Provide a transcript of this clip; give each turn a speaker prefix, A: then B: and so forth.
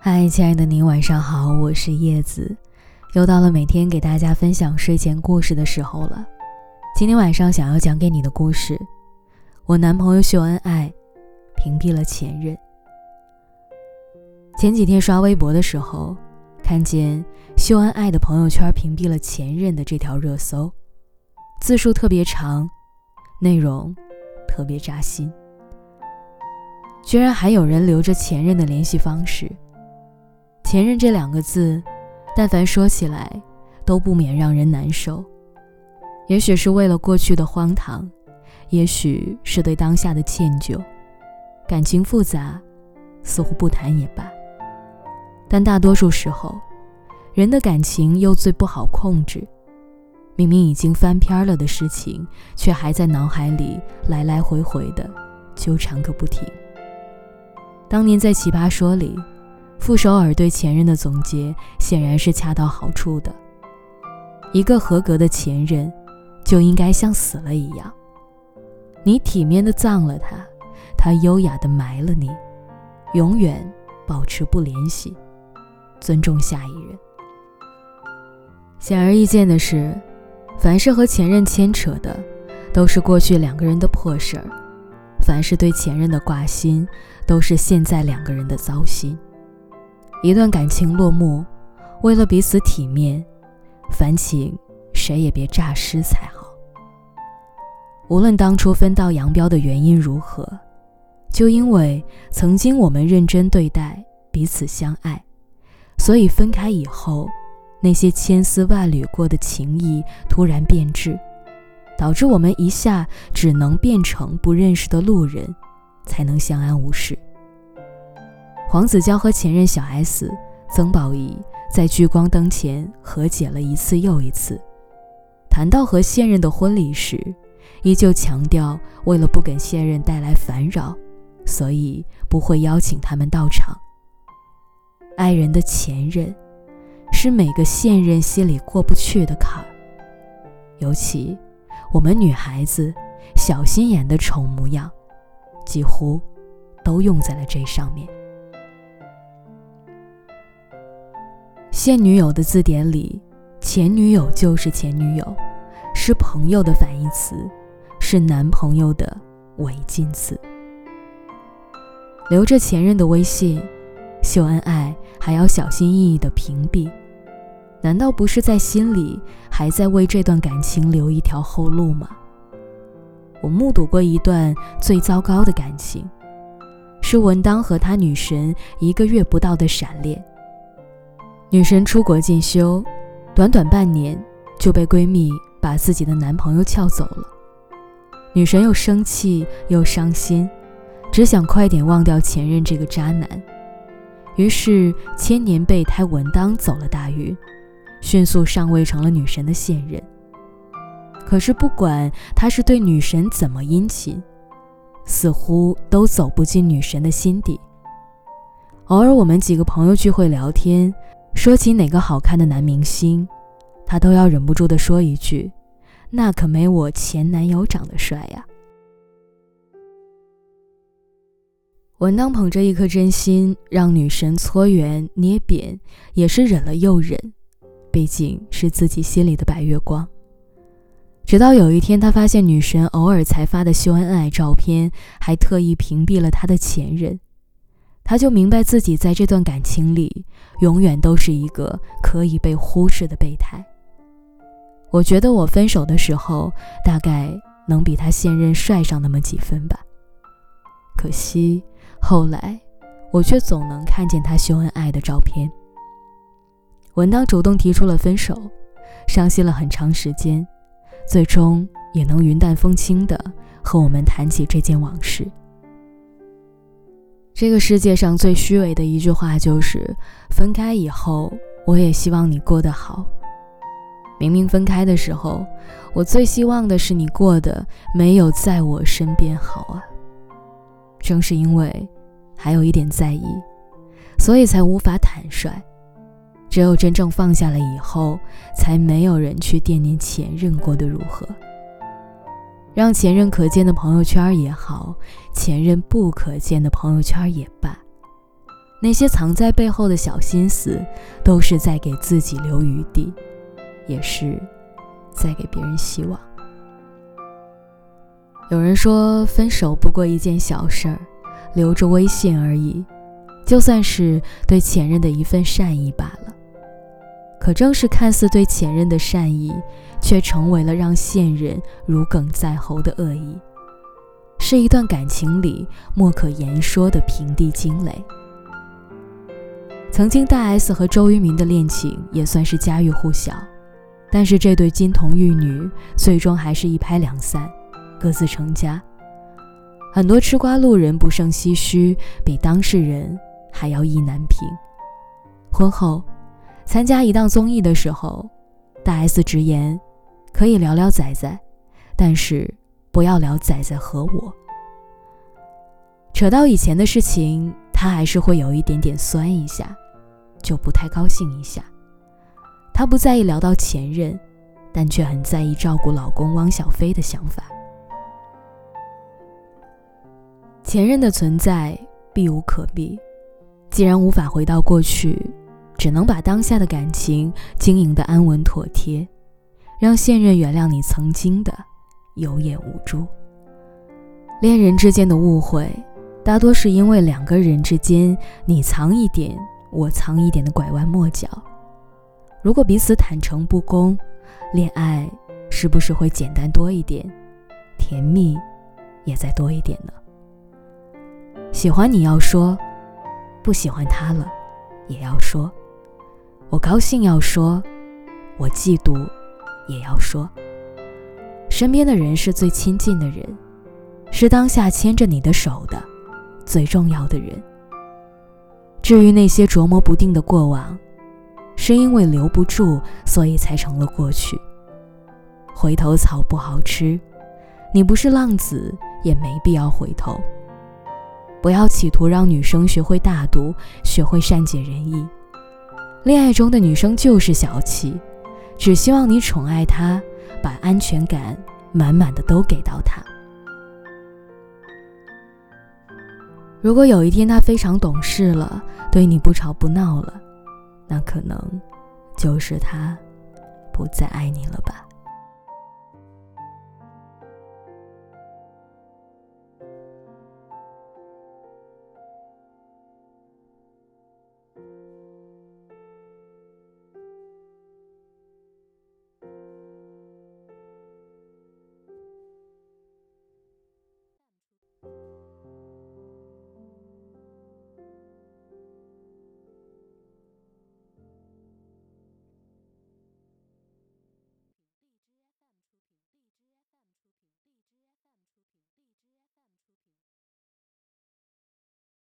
A: 嗨，亲爱的您，晚上好，我是叶子，又到了每天给大家分享睡前故事的时候了。今天晚上想要讲给你的故事，我男朋友秀恩爱，屏蔽了前任。前几天刷微博的时候，看见秀恩爱的朋友圈屏蔽了前任的这条热搜，字数特别长，内容特别扎心，居然还有人留着前任的联系方式。前任这两个字，但凡说起来，都不免让人难受。也许是为了过去的荒唐，也许是对当下的歉疚，感情复杂，似乎不谈也罢。但大多数时候，人的感情又最不好控制。明明已经翻篇了的事情，却还在脑海里来来回回的纠缠个不停。当年在《奇葩说》里。傅首尔对前任的总结显然是恰到好处的。一个合格的前任，就应该像死了一样，你体面的葬了他，他优雅的埋了你，永远保持不联系，尊重下一任。显而易见的是，凡是和前任牵扯的，都是过去两个人的破事儿；凡是对前任的挂心，都是现在两个人的糟心。一段感情落幕，为了彼此体面，烦请谁也别诈尸才好。无论当初分道扬镳的原因如何，就因为曾经我们认真对待，彼此相爱，所以分开以后，那些千丝万缕过的情谊突然变质，导致我们一下只能变成不认识的路人，才能相安无事。黄子佼和前任小 S 曾宝仪在聚光灯前和解了一次又一次。谈到和现任的婚礼时，依旧强调为了不给现任带来烦扰，所以不会邀请他们到场。爱人的前任，是每个现任心里过不去的坎儿。尤其我们女孩子小心眼的丑模样，几乎都用在了这上面。现女友的字典里，前女友就是前女友，是朋友的反义词，是男朋友的违禁词。留着前任的微信，秀恩爱还要小心翼翼的屏蔽，难道不是在心里还在为这段感情留一条后路吗？我目睹过一段最糟糕的感情，是文当和他女神一个月不到的闪恋。女神出国进修，短短半年就被闺蜜把自己的男朋友撬走了。女神又生气又伤心，只想快点忘掉前任这个渣男。于是千年备胎文当走了大运，迅速上位成了女神的现任。可是不管他是对女神怎么殷勤，似乎都走不进女神的心底。偶尔我们几个朋友聚会聊天。说起哪个好看的男明星，他都要忍不住的说一句：“那可没我前男友长得帅呀。”文当捧着一颗真心，让女神搓圆捏扁，也是忍了又忍，毕竟是自己心里的白月光。直到有一天，他发现女神偶尔才发的秀恩爱照片，还特意屏蔽了他的前任。他就明白自己在这段感情里，永远都是一个可以被忽视的备胎。我觉得我分手的时候，大概能比他现任帅上那么几分吧。可惜后来，我却总能看见他秀恩爱的照片。文当主动提出了分手，伤心了很长时间，最终也能云淡风轻的和我们谈起这件往事。这个世界上最虚伪的一句话就是：分开以后，我也希望你过得好。明明分开的时候，我最希望的是你过得没有在我身边好啊。正是因为还有一点在意，所以才无法坦率。只有真正放下了以后，才没有人去惦念前任过得如何。让前任可见的朋友圈也好，前任不可见的朋友圈也罢，那些藏在背后的小心思，都是在给自己留余地，也是在给别人希望。有人说，分手不过一件小事儿，留着微信而已，就算是对前任的一份善意罢了。可正是看似对前任的善意，却成为了让现任如鲠在喉的恶意，是一段感情里莫可言说的平地惊雷。曾经大 S 和周渝民的恋情也算是家喻户晓，但是这对金童玉女最终还是一拍两散，各自成家。很多吃瓜路人不胜唏嘘，比当事人还要意难平。婚后。参加一档综艺的时候，大 S 直言，可以聊聊仔仔，但是不要聊仔仔和我。扯到以前的事情，她还是会有一点点酸一下，就不太高兴一下。她不在意聊到前任，但却很在意照顾老公汪小菲的想法。前任的存在避无可避，既然无法回到过去。只能把当下的感情经营的安稳妥帖，让现任原谅你曾经的有眼无珠。恋人之间的误会，大多是因为两个人之间你藏一点，我藏一点的拐弯抹角。如果彼此坦诚不公，恋爱是不是会简单多一点，甜蜜也再多一点呢？喜欢你要说，不喜欢他了也要说。我高兴要说，我嫉妒也要说。身边的人是最亲近的人，是当下牵着你的手的最重要的人。至于那些琢磨不定的过往，是因为留不住，所以才成了过去。回头草不好吃，你不是浪子，也没必要回头。不要企图让女生学会大度，学会善解人意。恋爱中的女生就是小气，只希望你宠爱她，把安全感满满的都给到她。如果有一天她非常懂事了，对你不吵不闹了，那可能就是她不再爱你了吧。